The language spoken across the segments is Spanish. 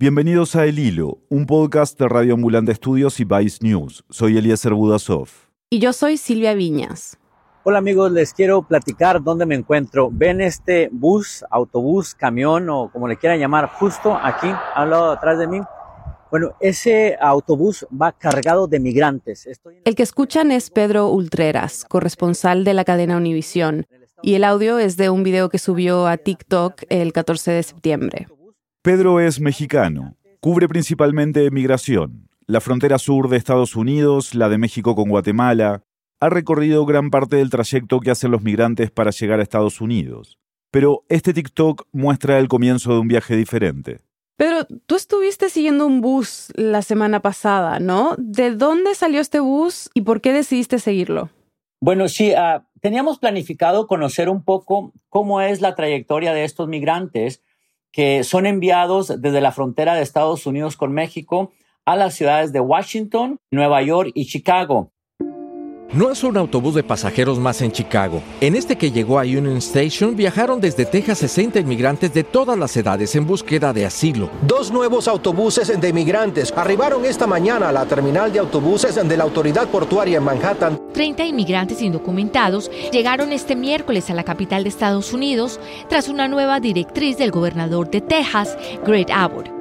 Bienvenidos a El Hilo, un podcast de Radio Ambulante Estudios y Vice News. Soy Eliezer Budasov. Y yo soy Silvia Viñas. Hola amigos, les quiero platicar dónde me encuentro. Ven este bus, autobús, camión o como le quieran llamar, justo aquí, al lado atrás de mí. Bueno, ese autobús va cargado de migrantes. El que escuchan es Pedro Ultreras, corresponsal de la cadena Univisión, y el audio es de un video que subió a TikTok el 14 de septiembre. Pedro es mexicano. Cubre principalmente migración, la frontera sur de Estados Unidos, la de México con Guatemala. Ha recorrido gran parte del trayecto que hacen los migrantes para llegar a Estados Unidos. Pero este TikTok muestra el comienzo de un viaje diferente. Pedro, tú estuviste siguiendo un bus la semana pasada, ¿no? ¿De dónde salió este bus y por qué decidiste seguirlo? Bueno, sí, uh, teníamos planificado conocer un poco cómo es la trayectoria de estos migrantes que son enviados desde la frontera de Estados Unidos con México a las ciudades de Washington, Nueva York y Chicago. No es un autobús de pasajeros más en Chicago. En este que llegó a Union Station viajaron desde Texas 60 inmigrantes de todas las edades en búsqueda de asilo. Dos nuevos autobuses de inmigrantes arribaron esta mañana a la terminal de autobuses de la autoridad portuaria en Manhattan. 30 inmigrantes indocumentados llegaron este miércoles a la capital de Estados Unidos tras una nueva directriz del gobernador de Texas, Greg Abbott.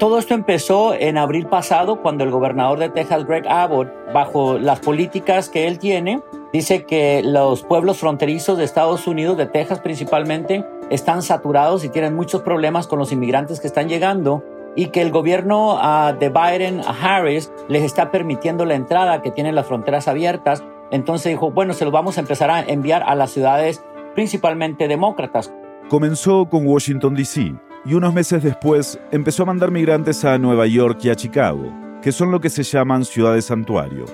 Todo esto empezó en abril pasado cuando el gobernador de Texas, Greg Abbott, bajo las políticas que él tiene, dice que los pueblos fronterizos de Estados Unidos, de Texas principalmente, están saturados y tienen muchos problemas con los inmigrantes que están llegando y que el gobierno uh, de Biden Harris les está permitiendo la entrada, que tienen las fronteras abiertas. Entonces dijo, bueno, se los vamos a empezar a enviar a las ciudades principalmente demócratas. Comenzó con Washington, D.C y unos meses después empezó a mandar migrantes a Nueva York y a Chicago, que son lo que se llaman ciudades santuario.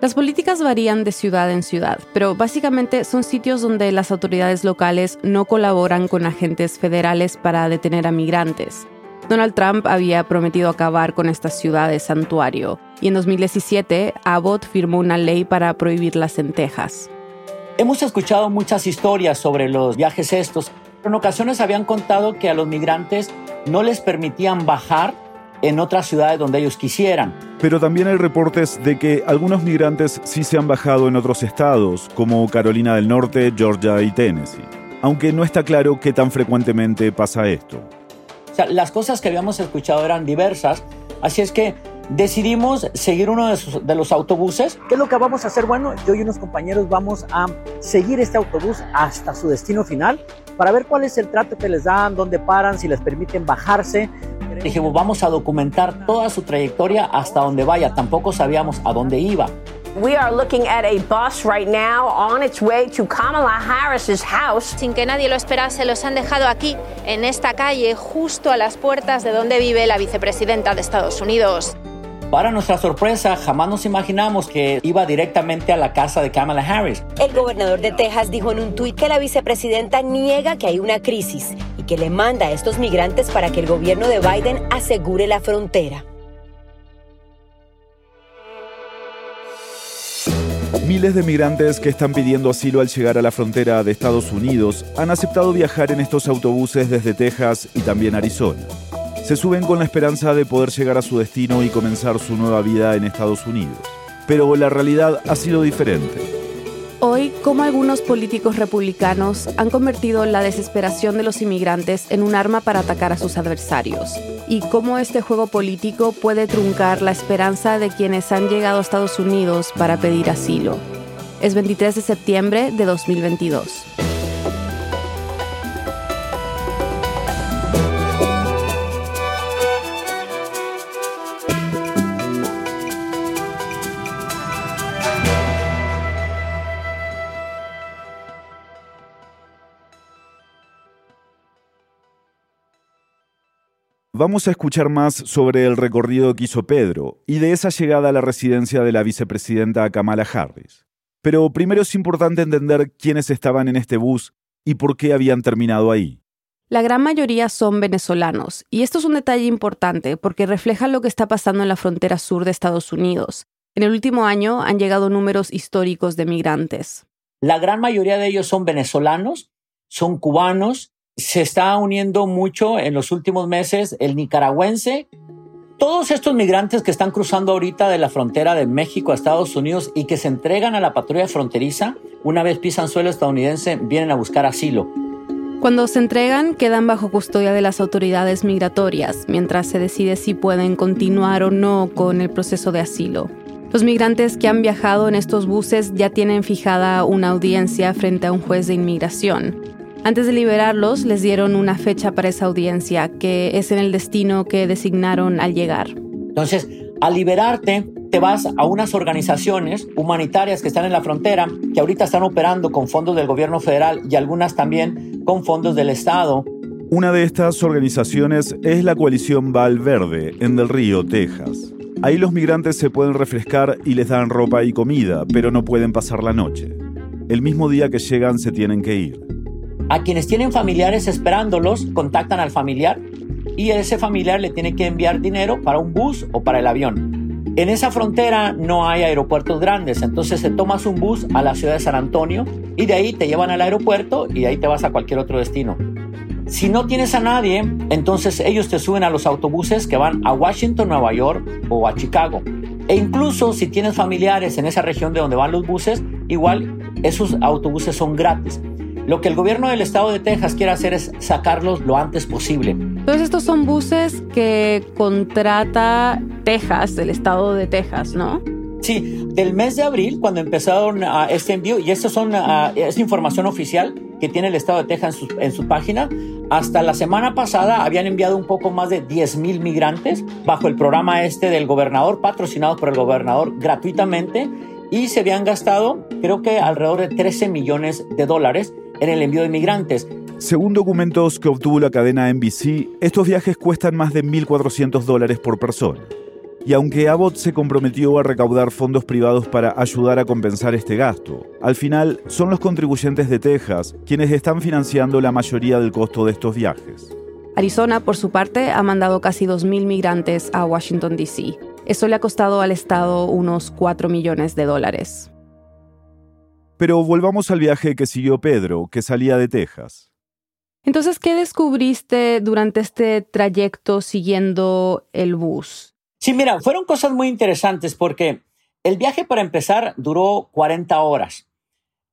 Las políticas varían de ciudad en ciudad, pero básicamente son sitios donde las autoridades locales no colaboran con agentes federales para detener a migrantes. Donald Trump había prometido acabar con estas ciudades santuario y en 2017 Abbott firmó una ley para prohibirlas en Texas. Hemos escuchado muchas historias sobre los viajes estos en ocasiones habían contado que a los migrantes no les permitían bajar en otras ciudades donde ellos quisieran. Pero también hay reportes de que algunos migrantes sí se han bajado en otros estados, como Carolina del Norte, Georgia y Tennessee. Aunque no está claro qué tan frecuentemente pasa esto. las cosas que habíamos escuchado eran diversas, así es que decidimos seguir uno de, los autobuses. ¿Qué es lo que vamos a hacer? Bueno, yo y unos compañeros vamos a seguir este autobús hasta su destino final para ver cuál es el trato que les dan, dónde paran, si les permiten bajarse. Dijimos, vamos a documentar toda su trayectoria hasta donde vaya. Tampoco sabíamos a dónde iba. We are looking at a bus right now on its way to Kamala Harris's house. Sin que nadie lo esperase, los han dejado aquí, en esta calle, justo a las puertas de donde vive la vicepresidenta de Estados Unidos. Para nuestra sorpresa, jamás nos imaginamos que iba directamente a la casa de Kamala Harris. El gobernador de Texas dijo en un tuit que la vicepresidenta niega que hay una crisis y que le manda a estos migrantes para que el gobierno de Biden asegure la frontera. Miles de migrantes que están pidiendo asilo al llegar a la frontera de Estados Unidos han aceptado viajar en estos autobuses desde Texas y también Arizona se suben con la esperanza de poder llegar a su destino y comenzar su nueva vida en Estados Unidos. Pero la realidad ha sido diferente. Hoy, como algunos políticos republicanos han convertido la desesperación de los inmigrantes en un arma para atacar a sus adversarios, y cómo este juego político puede truncar la esperanza de quienes han llegado a Estados Unidos para pedir asilo. Es 23 de septiembre de 2022. Vamos a escuchar más sobre el recorrido que hizo Pedro y de esa llegada a la residencia de la vicepresidenta Kamala Harris. Pero primero es importante entender quiénes estaban en este bus y por qué habían terminado ahí. La gran mayoría son venezolanos, y esto es un detalle importante porque refleja lo que está pasando en la frontera sur de Estados Unidos. En el último año han llegado números históricos de migrantes. La gran mayoría de ellos son venezolanos, son cubanos, Se está uniendo mucho en los últimos meses el nicaragüense. Todos estos migrantes que están cruzando ahorita de la frontera de México a Estados Unidos y que se entregan a la patrulla fronteriza, una vez pisan suelo estadounidense, vienen a buscar asilo. Cuando se entregan, quedan bajo custodia de las autoridades migratorias, mientras se decide si pueden continuar o no con el proceso de asilo. Los migrantes que han viajado en estos buses ya tienen fijada una audiencia frente a un juez de inmigración. Antes de liberarlos, les dieron una fecha para esa audiencia, que es en el destino que designaron al llegar. Entonces, al liberarte, te vas a unas organizaciones humanitarias que están en la frontera, que ahorita están operando con fondos del gobierno federal y algunas también con fondos del Estado. Una de estas organizaciones es la coalición Valverde, en Del Río, Texas. Ahí los migrantes se pueden refrescar y les dan ropa y comida, pero no pueden pasar la noche. El mismo día que llegan se tienen que ir. A quienes tienen familiares esperándolos, contactan al familiar y ese familiar le tiene que enviar dinero para un bus o para el avión. En esa frontera no hay aeropuertos grandes, entonces te tomas un bus a la ciudad de San Antonio y de ahí te llevan al aeropuerto y de ahí te vas a cualquier otro destino. Si no tienes a nadie, entonces ellos te suben a los autobuses que van a Washington, Nueva York o a Chicago. E incluso si tienes familiares en esa región de donde van los buses, igual esos autobuses son gratis. Lo que el gobierno del estado de Texas quiere hacer es sacarlos lo antes posible. Entonces estos son buses que contrata Texas, el estado de Texas, ¿no? Sí, del mes de abril, cuando empezaron a este envío, y esto son, es información oficial que tiene el estado de Texas en su, en su página, hasta la semana pasada habían enviado un poco más de 10 mil migrantes bajo el programa este del gobernador, patrocinado por el gobernador gratuitamente, y se habían gastado creo que alrededor de 13 millones de dólares en el envío de migrantes. Según documentos que obtuvo la cadena NBC, estos viajes cuestan más de 1.400 dólares por persona. Y aunque Abbott se comprometió a recaudar fondos privados para ayudar a compensar este gasto, al final son los contribuyentes de Texas quienes están financiando la mayoría del costo de estos viajes. Arizona, por su parte, ha mandado casi 2.000 migrantes a Washington, D.C. Eso le ha costado al Estado unos 4 millones de dólares. Pero volvamos al viaje que siguió Pedro, que salía de Texas. Entonces, ¿qué descubriste durante este trayecto siguiendo el bus? Sí, mira, fueron cosas muy interesantes porque el viaje para empezar duró 40 horas.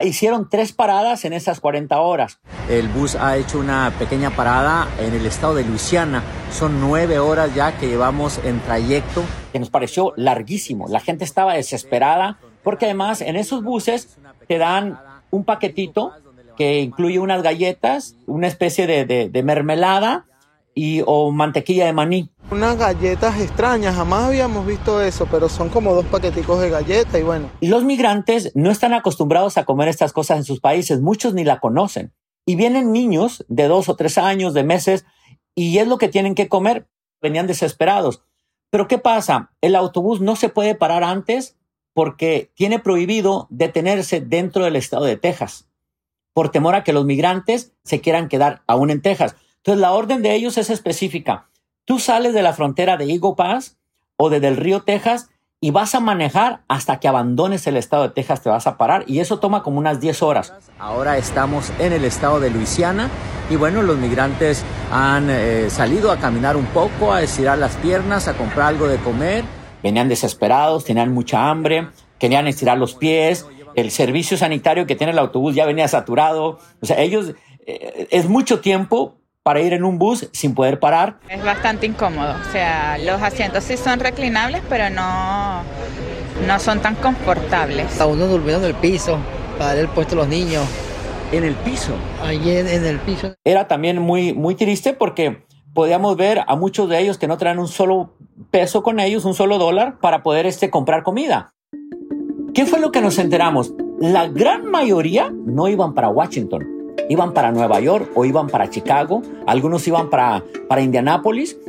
Hicieron tres paradas en esas 40 horas. El bus ha hecho una pequeña parada en el estado de Luisiana. Son nueve horas ya que llevamos en trayecto. Que nos pareció larguísimo. La gente estaba desesperada porque además en esos buses te dan un paquetito que incluye unas galletas, una especie de, mermelada y, o mantequilla de maní. Unas galletas extrañas, jamás habíamos visto eso, pero son como dos paqueticos de galletas y bueno. Los migrantes no están acostumbrados a comer estas cosas en sus países, muchos ni la conocen. Y vienen niños de dos o tres años, de meses, y es lo que tienen que comer. Venían desesperados. Pero ¿qué pasa? El autobús no se puede parar antes porque tiene prohibido detenerse dentro del estado de Texas, por temor a que los migrantes se quieran quedar aún en Texas. Entonces la orden de ellos es específica. Tú sales de la frontera de Eagle Pass o desde el río Texas y vas a manejar hasta que abandones el estado de Texas, te vas a parar y eso toma como unas 10 horas. Ahora estamos en el estado de Luisiana y bueno, los migrantes han eh, salido a caminar un poco, a estirar las piernas, a comprar algo de comer Venían desesperados, tenían mucha hambre, querían estirar los pies, el servicio sanitario que tiene el autobús ya venía saturado. O sea, ellos, eh, es mucho tiempo para ir en un bus sin poder parar. Es bastante incómodo, o sea, los asientos sí son reclinables, pero no, no son tan confortables. Está uno durmiendo en el piso para dar el puesto a los niños. En el piso. Ahí en, en el piso. Era también muy, muy triste porque podíamos ver a muchos de ellos que no traían un solo peso con ellos, un solo dólar, para poder este, comprar comida. ¿Qué fue lo que nos enteramos? La gran mayoría no iban para Washington, iban para Nueva York o iban para Chicago, algunos iban para, para Indianápolis.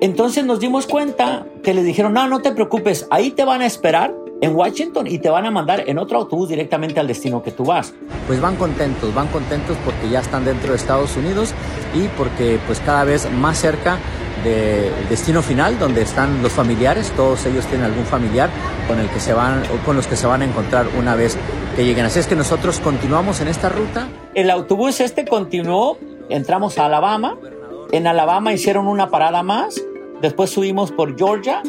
Entonces nos dimos cuenta que les dijeron, no, no te preocupes, ahí te van a esperar en Washington y te van a mandar en otro autobús directamente al destino que tú vas. Pues van contentos, van contentos porque ya están dentro de Estados Unidos y porque pues cada vez más cerca del destino final donde están los familiares, todos ellos tienen algún familiar con el que se van o con los que se van a encontrar una vez que lleguen. Así es que nosotros continuamos en esta ruta. El autobús este continuó entramos a Alabama. En Alabama hicieron una parada más. Después subimos por Georgia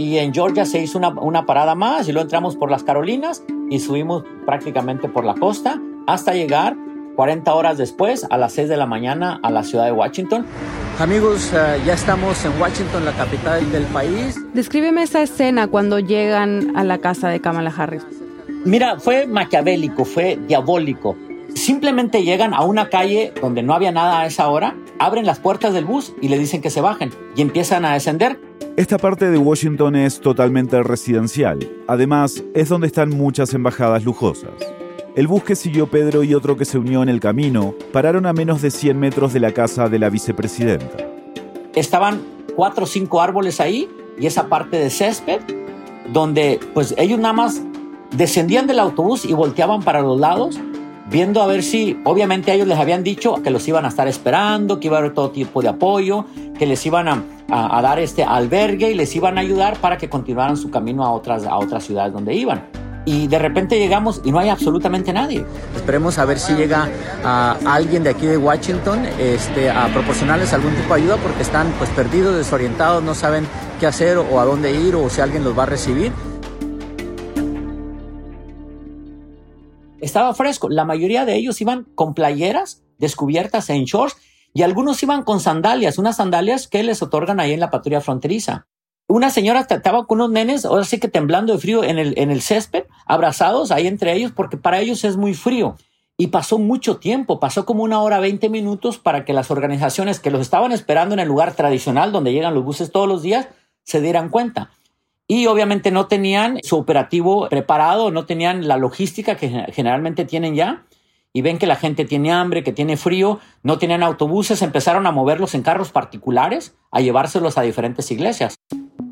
y en Georgia se hizo una, una, parada más y luego entramos por las Carolinas y subimos prácticamente por la costa hasta llegar 40 horas después a las 6 de la mañana a la ciudad de Washington. Amigos, uh, ya estamos en Washington, la capital del país. Descríbeme esa escena cuando llegan a la casa de Kamala Harris. Mira, fue maquiavélico, fue diabólico. Simplemente llegan a una calle donde no había nada a esa hora, abren las puertas del bus y le dicen que se bajen y empiezan a descender. Esta parte de Washington es totalmente residencial. Además, es donde están muchas embajadas lujosas. El bus que siguió Pedro y otro que se unió en el camino pararon a menos de 100 metros de la casa de la vicepresidenta. Estaban cuatro o cinco árboles ahí y esa parte de césped donde pues ellos nada más descendían del autobús y volteaban para los lados viendo a ver si, obviamente ellos les habían dicho que los iban a estar esperando, que iba a haber todo tipo de apoyo, que les iban a, a, a dar este albergue y les iban a ayudar para que continuaran su camino a otras, a otras ciudades donde iban y de repente llegamos y no hay absolutamente nadie. Esperemos a ver si llega a alguien de aquí de Washington este, a proporcionarles algún tipo de ayuda porque están pues perdidos, desorientados, no saben qué hacer o a dónde ir o si alguien los va a recibir. Estaba fresco, la mayoría de ellos iban con playeras descubiertas en shorts y algunos iban con sandalias, unas sandalias que les otorgan ahí en la patrulla fronteriza una señora estaba con unos nenes, ahora sí que temblando de frío en el, en el césped, abrazados ahí entre ellos, porque para ellos es muy frío. Y pasó mucho tiempo, pasó como una hora, 20 minutos para que las organizaciones que los estaban esperando en el lugar tradicional donde llegan los buses todos los días se dieran cuenta. Y obviamente no tenían su operativo preparado, no tenían la logística que generalmente tienen ya. Y ven que la gente tiene hambre, que tiene frío, no tenían autobuses, empezaron a moverlos en carros particulares, a llevárselos a diferentes iglesias.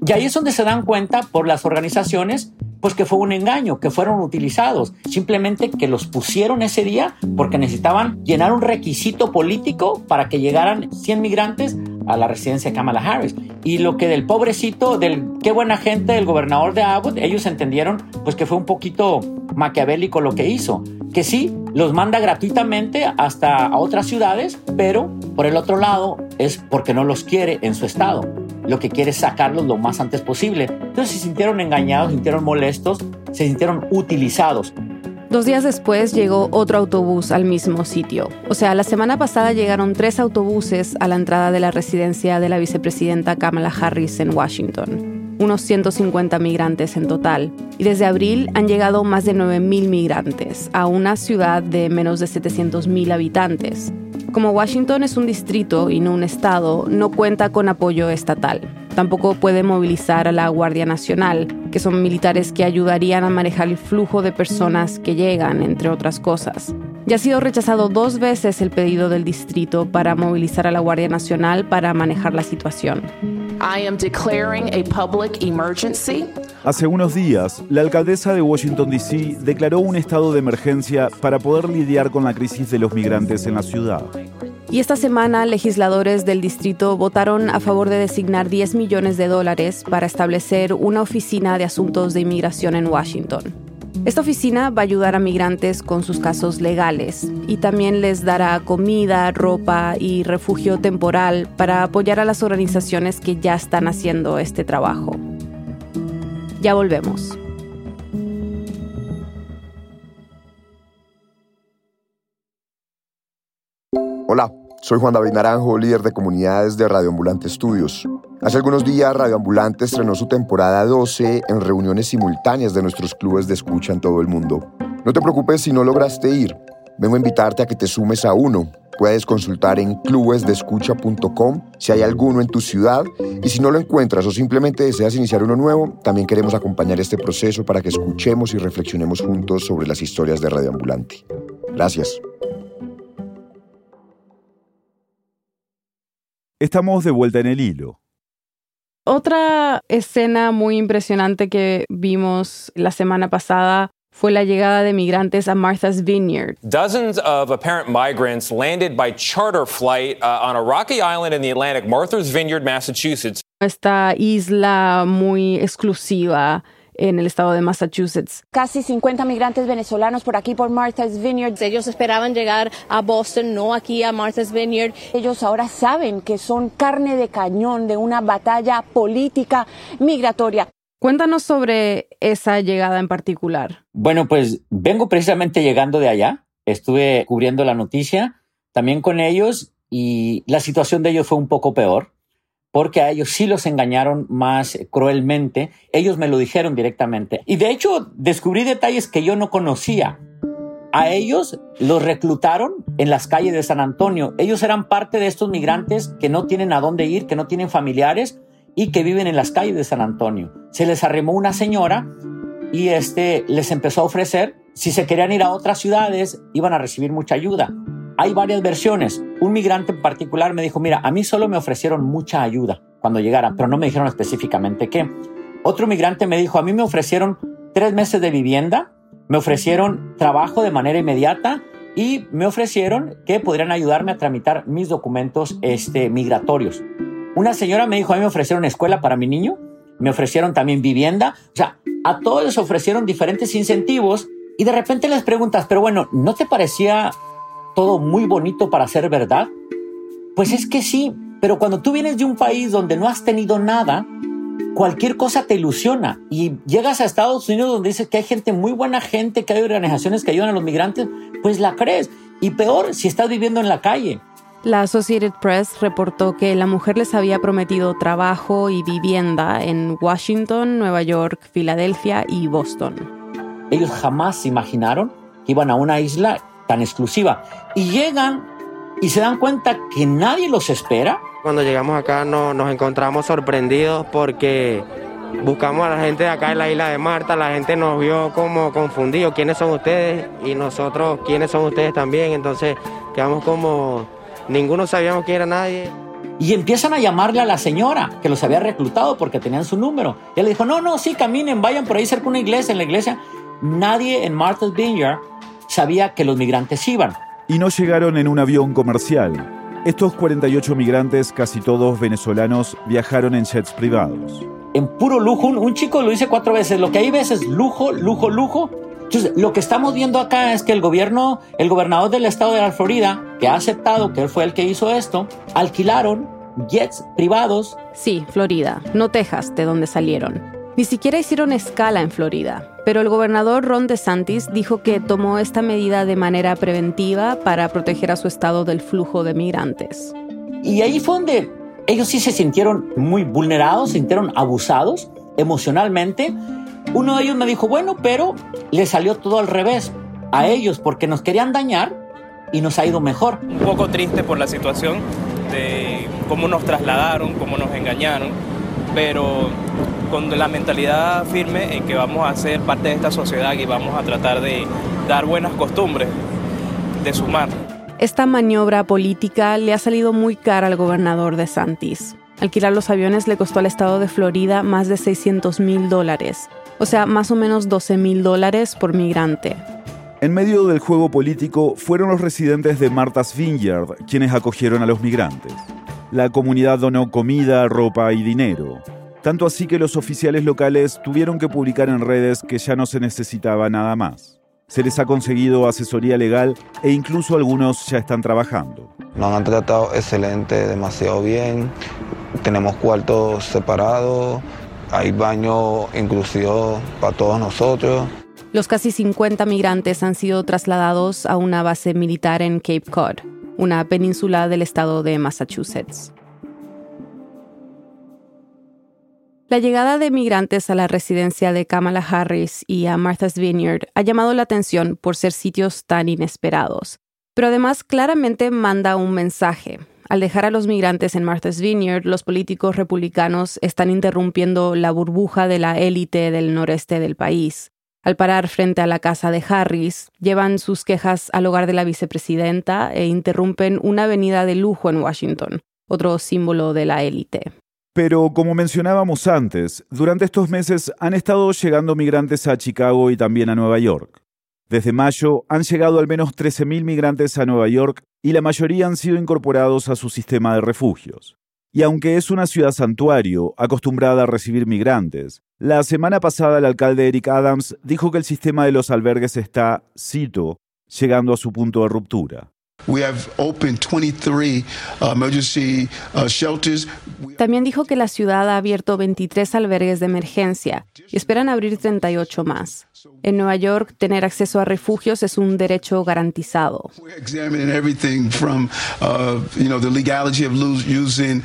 Y ahí es donde se dan cuenta por las organizaciones, pues que fue un engaño, que fueron utilizados, simplemente que los pusieron ese día porque necesitaban llenar un requisito político para que llegaran 100 migrantes a la residencia de Kamala Harris. Y lo que del pobrecito, del qué buena gente del gobernador de Abbott, ellos entendieron pues que fue un poquito maquiavélico lo que hizo. Que sí, los manda gratuitamente hasta a otras ciudades, pero por el otro lado es porque no los quiere en su estado lo que quiere es sacarlos lo más antes posible. Entonces se sintieron engañados, se sintieron molestos, se sintieron utilizados. Dos días después llegó otro autobús al mismo sitio. O sea, la semana pasada llegaron tres autobuses a la entrada de la residencia de la vicepresidenta Kamala Harris en Washington. Unos 150 migrantes en total. Y desde abril han llegado más de 9.000 migrantes a una ciudad de menos de 700.000 habitantes. Como Washington es un distrito y no un estado, no cuenta con apoyo estatal. Tampoco puede movilizar a la Guardia Nacional, que son militares que ayudarían a manejar el flujo de personas que llegan, entre otras cosas. Ya ha sido rechazado dos veces el pedido del distrito para movilizar a la Guardia Nacional para manejar la situación. Hace unos días, la alcaldesa de Washington, D.C. declaró un estado de emergencia para poder lidiar con la crisis de los migrantes en la ciudad. Y esta semana, legisladores del distrito votaron a favor de designar 10 millones de dólares para establecer una oficina de asuntos de inmigración en Washington. Esta oficina va a ayudar a migrantes con sus casos legales y también les dará comida, ropa y refugio temporal para apoyar a las organizaciones que ya están haciendo este trabajo. Ya volvemos. Hola, soy Juan David Naranjo, líder de comunidades de Radioambulante Estudios. Hace algunos días Radio Ambulante estrenó su temporada 12 en reuniones simultáneas de nuestros clubes de escucha en todo el mundo. No te preocupes si no lograste ir. Vengo a invitarte a que te sumes a uno. Puedes consultar en clubesdescucha.com si hay alguno en tu ciudad y si no lo encuentras o simplemente deseas iniciar uno nuevo, también queremos acompañar este proceso para que escuchemos y reflexionemos juntos sobre las historias de Radio Ambulante. Gracias. Estamos de vuelta en el hilo. Otra escena muy impresionante que vimos la semana pasada fue la llegada de migrantes a Martha's Vineyard. Dozens of apparent migrants landed by charter flight uh, on a rocky island in the Atlantic, Martha's Vineyard, Massachusetts. Esta isla muy exclusiva en el estado de Massachusetts. Casi 50 migrantes venezolanos por aquí por Martha's Vineyard. Ellos esperaban llegar a Boston, no aquí a Martha's Vineyard. Ellos ahora saben que son carne de cañón de una batalla política migratoria. Cuéntanos sobre esa llegada en particular. Bueno, pues vengo precisamente llegando de allá. Estuve cubriendo la noticia también con ellos y la situación de ellos fue un poco peor porque a ellos sí los engañaron más cruelmente. Ellos me lo dijeron directamente. Y de hecho descubrí detalles que yo no conocía. A ellos los reclutaron en las calles de San Antonio. Ellos eran parte de estos migrantes que no tienen a dónde ir, que no tienen familiares y que viven en las calles de San Antonio. Se les arrimó una señora y este les empezó a ofrecer si se querían ir a otras ciudades iban a recibir mucha ayuda. Hay varias versiones. Un migrante en particular me dijo, mira, a mí solo me ofrecieron mucha ayuda cuando llegaran, pero no me dijeron específicamente qué. Otro migrante me dijo, a mí me ofrecieron tres meses de vivienda, me ofrecieron trabajo de manera inmediata y me ofrecieron que podrían ayudarme a tramitar mis documentos este, migratorios. Una señora me dijo, a mí me ofrecieron escuela para mi niño, me ofrecieron también vivienda, o sea, a todos les ofrecieron diferentes incentivos y de repente les preguntas, pero bueno, ¿no te parecía todo muy bonito para ser verdad? Pues es que sí, pero cuando tú vienes de un país donde no has tenido nada, cualquier cosa te ilusiona y llegas a Estados Unidos donde dices que hay gente muy buena gente, que hay organizaciones que ayudan a los migrantes, pues la crees. Y peor si estás viviendo en la calle. La Associated Press reportó que la mujer les había prometido trabajo y vivienda en Washington, Nueva York, Filadelfia y Boston. Ellos jamás se imaginaron que iban a una isla tan exclusiva. Y llegan y se dan cuenta que nadie los espera. Cuando llegamos acá no, nos encontramos sorprendidos porque buscamos a la gente de acá en la isla de Marta, la gente nos vio como confundidos, quiénes son ustedes y nosotros quiénes son ustedes también, entonces quedamos como Ninguno sabíamos quién era nadie. Y empiezan a llamarle a la señora que los había reclutado porque tenían su número. Y él le dijo, no, no, sí, caminen, vayan por ahí cerca de una iglesia. En la iglesia nadie en Martha's Vineyard sabía que los migrantes iban. Y no llegaron en un avión comercial. Estos 48 migrantes, casi todos venezolanos, viajaron en jets privados. En puro lujo, un, chico lo dice cuatro veces, lo que hay veces lujo, lujo, lujo, entonces, lo que estamos viendo acá es que el gobierno, el gobernador del estado de la Florida, que ha aceptado que él fue el que hizo esto, alquilaron jets privados. Sí, Florida, no Texas, de donde salieron. Ni siquiera hicieron escala en Florida, pero el gobernador Ron DeSantis dijo que tomó esta medida de manera preventiva para proteger a su estado del flujo de migrantes. Y ahí fue donde ellos sí se sintieron muy vulnerados, se sintieron abusados emocionalmente uno de ellos me dijo, bueno, pero le salió todo al revés a ellos porque nos querían dañar y nos ha ido mejor. Un poco triste por la situación de cómo nos trasladaron, cómo nos engañaron, pero con la mentalidad firme en que vamos a ser parte de esta sociedad y vamos a tratar de dar buenas costumbres, de sumar. Esta maniobra política le ha salido muy cara al gobernador de Santis. Alquilar los aviones le costó al estado de Florida más de 600 mil dólares, o sea, más o menos 12 mil dólares por migrante. En medio del juego político fueron los residentes de Martha's Vineyard quienes acogieron a los migrantes. La comunidad donó comida, ropa y dinero. Tanto así que los oficiales locales tuvieron que publicar en redes que ya no se necesitaba nada más. Se les ha conseguido asesoría legal e incluso algunos ya están trabajando. Nos han tratado excelente, demasiado bien tenemos cuartos separados, hay baño inclusivo para todos nosotros. Los casi 50 migrantes han sido trasladados a una base militar en Cape Cod, una península del estado de Massachusetts. La llegada de migrantes a la residencia de Kamala Harris y a Martha's Vineyard ha llamado la atención por ser sitios tan inesperados, pero además claramente manda un mensaje al dejar a los migrantes en Martha's Vineyard, los políticos republicanos están interrumpiendo la burbuja de la élite del noreste del país. Al parar frente a la casa de Harris, llevan sus quejas al hogar de la vicepresidenta e interrumpen una avenida de lujo en Washington, otro símbolo de la élite. Pero como mencionábamos antes, durante estos meses han estado llegando migrantes a Chicago y también a Nueva York. Desde mayo han llegado al menos 13.000 migrantes a Nueva York y la mayoría han sido incorporados a su sistema de refugios. Y aunque es una ciudad santuario, acostumbrada a recibir migrantes, la semana pasada el alcalde Eric Adams dijo que el sistema de los albergues está, cito, llegando a su punto de ruptura. We have opened 23 uh, emergency uh, shelters. También dijo que la ciudad ha abierto 23 albergues de emergencia y esperan abrir 38 más. En Nueva York, tener acceso a refugios es un derecho garantizado. We're examining everything from, uh, you know, the legality of lo- using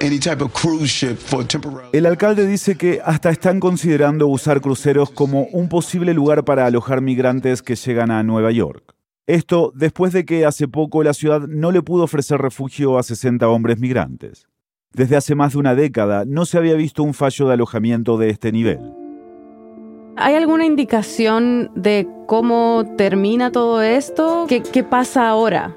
any type of cruise ship for temporary. El alcalde dice que hasta están considerando usar cruceros como un posible lugar para alojar migrantes que llegan a Nueva York. Esto después de que hace poco la ciudad no le pudo ofrecer refugio a 60 hombres migrantes. Desde hace más de una década no se había visto un fallo de alojamiento de este nivel. ¿Hay alguna indicación de cómo termina todo esto? ¿Qué, qué pasa ahora?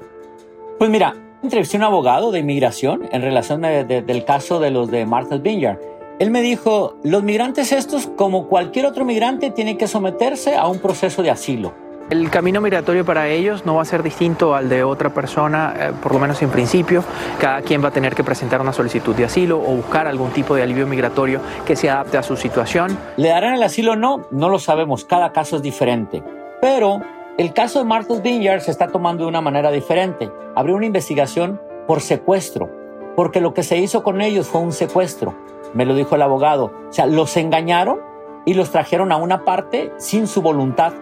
Pues mira, entrevisté a un abogado de inmigración en relación de- de- del caso de los de Martha's Vineyard. Él me dijo, los migrantes estos, como cualquier otro migrante, tienen que someterse a un proceso de asilo. El camino migratorio para ellos no va a ser distinto al de otra persona, eh, por lo menos en principio. Cada quien va a tener que presentar una solicitud de asilo o buscar algún tipo de alivio migratorio que se adapte a su situación. ¿Le darán el asilo o no? No lo sabemos, cada caso es diferente. Pero el caso de Martha's Vineyard se está tomando de una manera diferente. Abrió una investigación por secuestro, porque lo que se hizo con ellos fue un secuestro, me lo dijo el abogado. O sea, los engañaron y los trajeron a una parte sin su voluntad.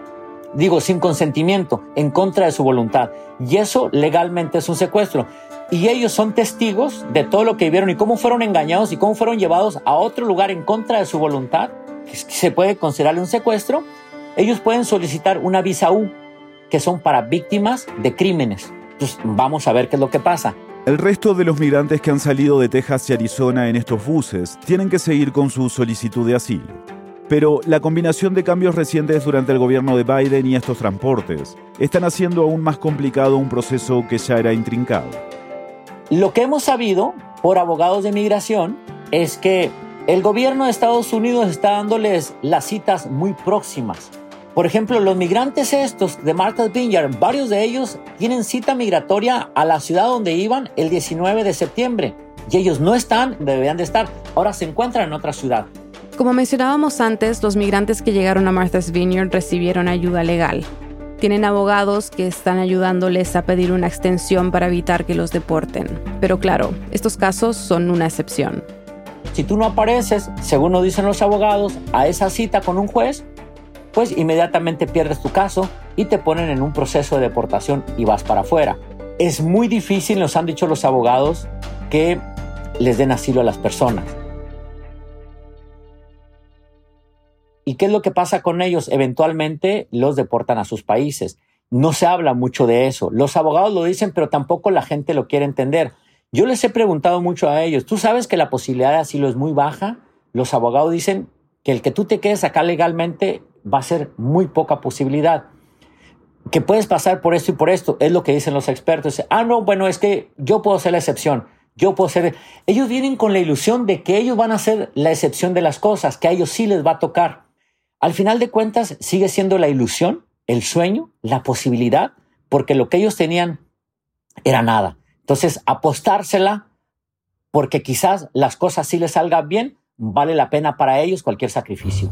Digo, sin consentimiento, en contra de su voluntad. Y eso legalmente es un secuestro. Y ellos son testigos de todo lo que vivieron y cómo fueron engañados y cómo fueron llevados a otro lugar en contra de su voluntad. que Se puede considerarle un secuestro. Ellos pueden solicitar una visa U, que son para víctimas de crímenes. Entonces, vamos a ver qué es lo que pasa. El resto de los migrantes que han salido de Texas y Arizona en estos buses tienen que seguir con su solicitud de asilo. Pero la combinación de cambios recientes durante el gobierno de Biden y estos transportes están haciendo aún más complicado un proceso que ya era intrincado. Lo que hemos sabido por abogados de migración es que el gobierno de Estados Unidos está dándoles las citas muy próximas. Por ejemplo, los migrantes estos de Martha's Vineyard, varios de ellos tienen cita migratoria a la ciudad donde iban el 19 de septiembre. Y ellos no están, deberían de estar. Ahora se encuentran en otra ciudad. Como mencionábamos antes, los migrantes que llegaron a Martha's Vineyard recibieron ayuda legal. Tienen abogados que están ayudándoles a pedir una extensión para evitar que los deporten. Pero claro, estos casos son una excepción. Si tú no apareces, según nos dicen los abogados, a esa cita con un juez, pues inmediatamente pierdes tu caso y te ponen en un proceso de deportación y vas para afuera. Es muy difícil, nos han dicho los abogados, que les den asilo a las personas. ¿Y qué es lo que pasa con ellos? Eventualmente los deportan a sus países. No se habla mucho de eso. Los abogados lo dicen, pero tampoco la gente lo quiere entender. Yo les he preguntado mucho a ellos, ¿tú sabes que la posibilidad de asilo es muy baja? Los abogados dicen que el que tú te quedes acá legalmente va a ser muy poca posibilidad. Que puedes pasar por esto y por esto, es lo que dicen los expertos. Ah, no, bueno, es que yo puedo ser la excepción. Yo puedo ser. Ellos vienen con la ilusión de que ellos van a ser la excepción de las cosas, que a ellos sí les va a tocar. Al final de cuentas, sigue siendo la ilusión, el sueño, la posibilidad, porque lo que ellos tenían era nada. Entonces, apostársela, porque quizás las cosas sí les salgan bien, vale la pena para ellos cualquier sacrificio.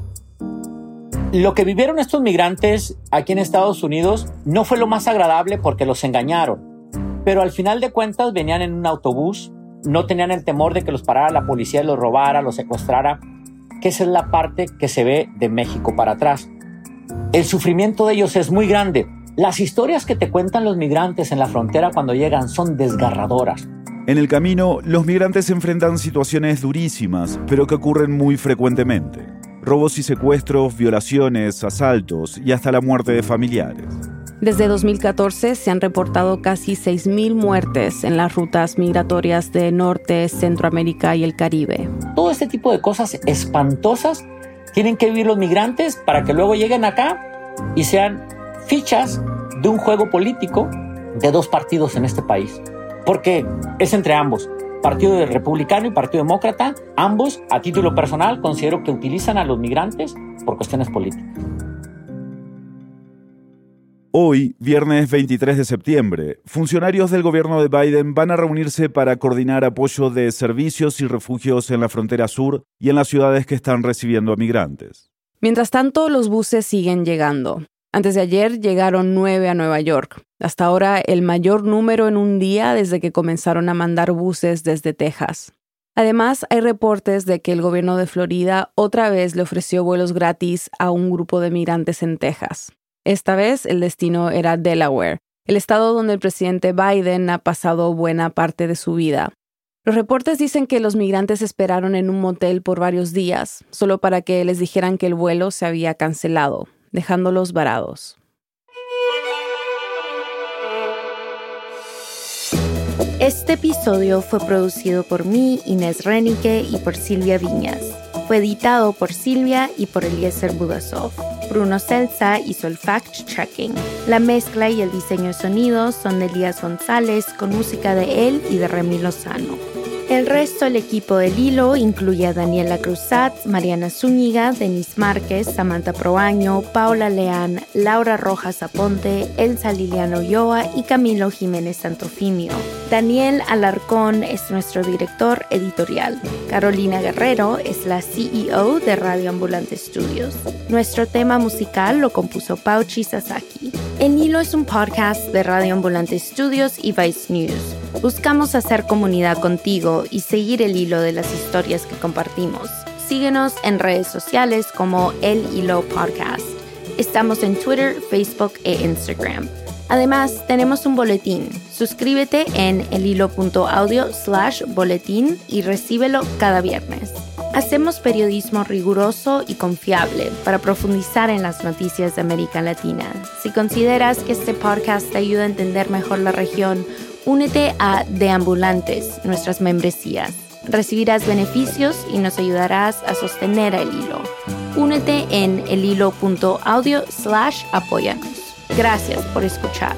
Lo que vivieron estos migrantes aquí en Estados Unidos no fue lo más agradable porque los engañaron, pero al final de cuentas venían en un autobús, no tenían el temor de que los parara la policía, los robara, los secuestrara, que esa es la parte que se ve de México para atrás. El sufrimiento de ellos es muy grande. Las historias que te cuentan los migrantes en la frontera cuando llegan son desgarradoras. En el camino, los migrantes enfrentan situaciones durísimas, pero que ocurren muy frecuentemente. Robos y secuestros, violaciones, asaltos y hasta la muerte de familiares. Desde 2014 se han reportado casi 6.000 muertes en las rutas migratorias de Norte, Centroamérica y el Caribe. Todo este tipo de cosas espantosas tienen que vivir los migrantes para que luego lleguen acá y sean fichas de un juego político de dos partidos en este país. Porque es entre ambos. Partido Republicano y Partido Demócrata, ambos, a título personal, considero que utilizan a los migrantes por cuestiones políticas. Hoy, viernes 23 de septiembre, funcionarios del gobierno de Biden van a reunirse para coordinar apoyo de servicios y refugios en la frontera sur y en las ciudades que están recibiendo a migrantes. Mientras tanto, los buses siguen llegando. Antes de ayer llegaron nueve a Nueva York, hasta ahora el mayor número en un día desde que comenzaron a mandar buses desde Texas. Además, hay reportes de que el gobierno de Florida otra vez le ofreció vuelos gratis a un grupo de migrantes en Texas. Esta vez el destino era Delaware, el estado donde el presidente Biden ha pasado buena parte de su vida. Los reportes dicen que los migrantes esperaron en un motel por varios días, solo para que les dijeran que el vuelo se había cancelado, dejándolos varados. Este episodio fue producido por mí, Inés Renique, y por Silvia Viñas. Fue editado por Silvia y por Eliezer Budasov. Bruno Celsa hizo el fact-checking. La mezcla y el diseño de sonidos son de Elías González con música de él y de Remy Lozano. El resto del equipo del hilo incluye a Daniela Cruzat, Mariana Zúñiga, Denis Márquez, Samantha Proaño, Paula Leán, Laura Rojas Aponte, Elsa Liliano Ulloa y Camilo Jiménez Santofimio. Daniel Alarcón es nuestro director editorial. Carolina Guerrero es la CEO de Radio Ambulante Studios. Nuestro tema musical lo compuso Pauchi Sasaki. El Hilo es un podcast de Radio Ambulante Studios y Vice News. Buscamos hacer comunidad contigo y seguir el hilo de las historias que compartimos. Síguenos en redes sociales como El Hilo Podcast. Estamos en Twitter, Facebook e Instagram. Además, tenemos un boletín. Suscríbete en elhilo.audio slash boletín y recíbelo cada viernes. Hacemos periodismo riguroso y confiable para profundizar en las noticias de América Latina. Si consideras que este podcast te ayuda a entender mejor la región, únete a Deambulantes, nuestras membresías. Recibirás beneficios y nos ayudarás a sostener el hilo. Únete en elhilo.audio slash apóyanos. Gracias por escuchar.